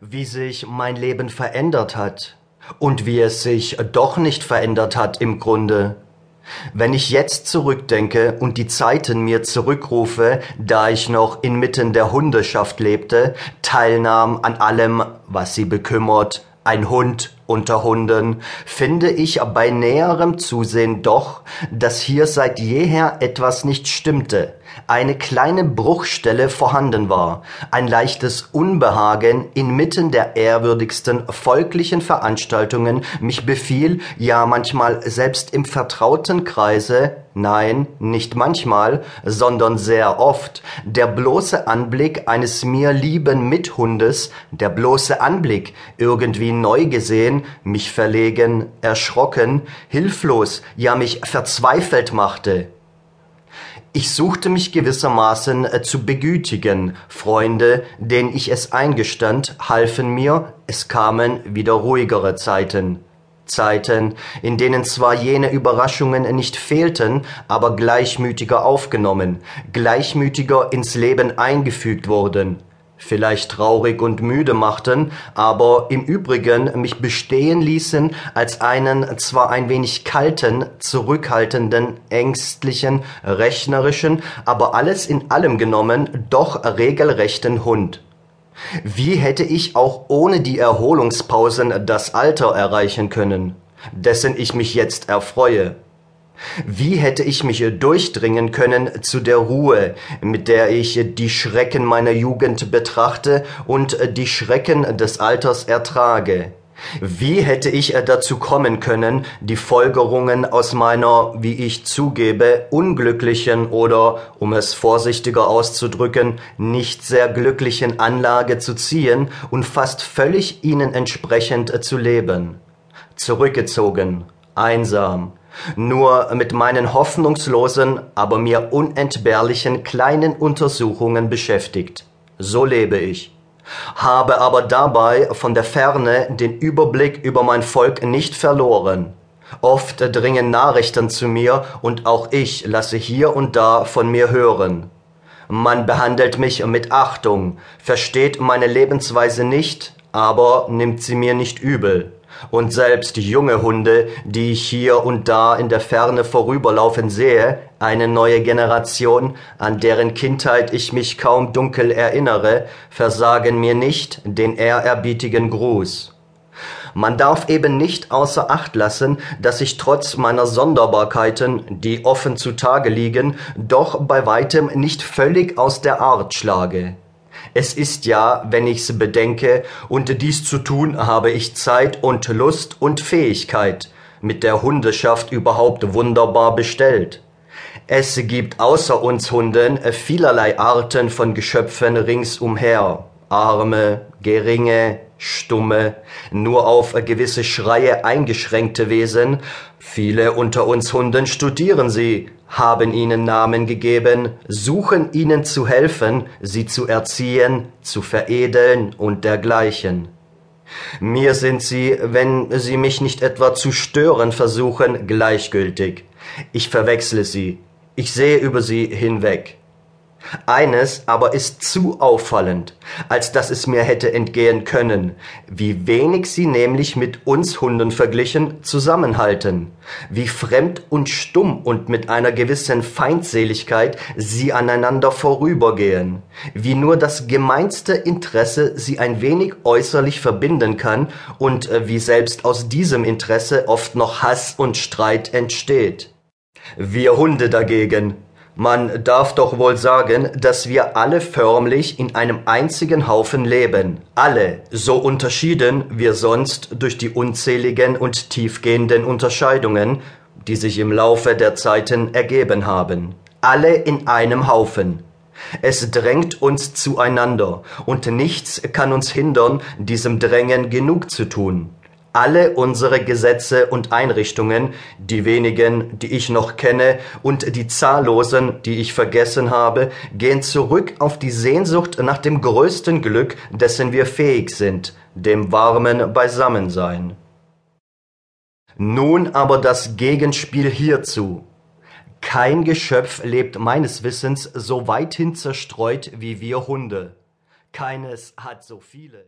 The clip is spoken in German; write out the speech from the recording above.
wie sich mein Leben verändert hat und wie es sich doch nicht verändert hat im Grunde. Wenn ich jetzt zurückdenke und die Zeiten mir zurückrufe, da ich noch inmitten der Hundeschaft lebte, teilnahm an allem, was sie bekümmert, ein Hund unter Hunden, finde ich bei näherem Zusehen doch, dass hier seit jeher etwas nicht stimmte, eine kleine Bruchstelle vorhanden war, ein leichtes Unbehagen inmitten der ehrwürdigsten volklichen Veranstaltungen mich befiel, ja manchmal selbst im vertrauten Kreise, nein, nicht manchmal, sondern sehr oft, der bloße Anblick eines mir lieben Mithundes, der bloße Anblick, irgendwie neu gesehen, mich verlegen, erschrocken, hilflos, ja mich verzweifelt machte. Ich suchte mich gewissermaßen äh, zu begütigen, Freunde, denen ich es eingestand, halfen mir, es kamen wieder ruhigere Zeiten. Zeiten, in denen zwar jene Überraschungen nicht fehlten, aber gleichmütiger aufgenommen, gleichmütiger ins Leben eingefügt wurden vielleicht traurig und müde machten, aber im Übrigen mich bestehen ließen als einen zwar ein wenig kalten, zurückhaltenden, ängstlichen, rechnerischen, aber alles in allem genommen doch regelrechten Hund. Wie hätte ich auch ohne die Erholungspausen das Alter erreichen können, dessen ich mich jetzt erfreue? Wie hätte ich mich durchdringen können zu der Ruhe, mit der ich die Schrecken meiner Jugend betrachte und die Schrecken des Alters ertrage? Wie hätte ich dazu kommen können, die Folgerungen aus meiner, wie ich zugebe, unglücklichen oder, um es vorsichtiger auszudrücken, nicht sehr glücklichen Anlage zu ziehen und fast völlig ihnen entsprechend zu leben? Zurückgezogen, einsam, nur mit meinen hoffnungslosen, aber mir unentbehrlichen kleinen Untersuchungen beschäftigt. So lebe ich. Habe aber dabei von der Ferne den Überblick über mein Volk nicht verloren. Oft dringen Nachrichten zu mir und auch ich lasse hier und da von mir hören. Man behandelt mich mit Achtung, versteht meine Lebensweise nicht, aber nimmt sie mir nicht übel. Und selbst junge Hunde, die ich hier und da in der Ferne vorüberlaufen sehe, eine neue Generation, an deren Kindheit ich mich kaum dunkel erinnere, versagen mir nicht den ehrerbietigen Gruß. Man darf eben nicht außer Acht lassen, dass ich trotz meiner Sonderbarkeiten, die offen zutage liegen, doch bei weitem nicht völlig aus der Art schlage. Es ist ja, wenn ich's bedenke, und dies zu tun habe ich Zeit und Lust und Fähigkeit, mit der Hundeschaft überhaupt wunderbar bestellt. Es gibt außer uns Hunden vielerlei Arten von Geschöpfen ringsumher, arme, geringe, stumme, nur auf gewisse Schreie eingeschränkte Wesen. Viele unter uns Hunden studieren sie, haben ihnen Namen gegeben, suchen ihnen zu helfen, sie zu erziehen, zu veredeln und dergleichen. Mir sind sie, wenn sie mich nicht etwa zu stören versuchen, gleichgültig. Ich verwechsle sie, ich sehe über sie hinweg. Eines aber ist zu auffallend, als dass es mir hätte entgehen können, wie wenig sie nämlich mit uns Hunden verglichen zusammenhalten, wie fremd und stumm und mit einer gewissen Feindseligkeit sie aneinander vorübergehen, wie nur das gemeinste Interesse sie ein wenig äußerlich verbinden kann und äh, wie selbst aus diesem Interesse oft noch Hass und Streit entsteht. Wir Hunde dagegen, man darf doch wohl sagen, dass wir alle förmlich in einem einzigen Haufen leben. Alle, so unterschieden wir sonst durch die unzähligen und tiefgehenden Unterscheidungen, die sich im Laufe der Zeiten ergeben haben. Alle in einem Haufen. Es drängt uns zueinander, und nichts kann uns hindern, diesem Drängen genug zu tun. Alle unsere Gesetze und Einrichtungen, die wenigen, die ich noch kenne, und die zahllosen, die ich vergessen habe, gehen zurück auf die Sehnsucht nach dem größten Glück, dessen wir fähig sind, dem warmen Beisammensein. Nun aber das Gegenspiel hierzu. Kein Geschöpf lebt meines Wissens so weithin zerstreut wie wir Hunde. Keines hat so viele.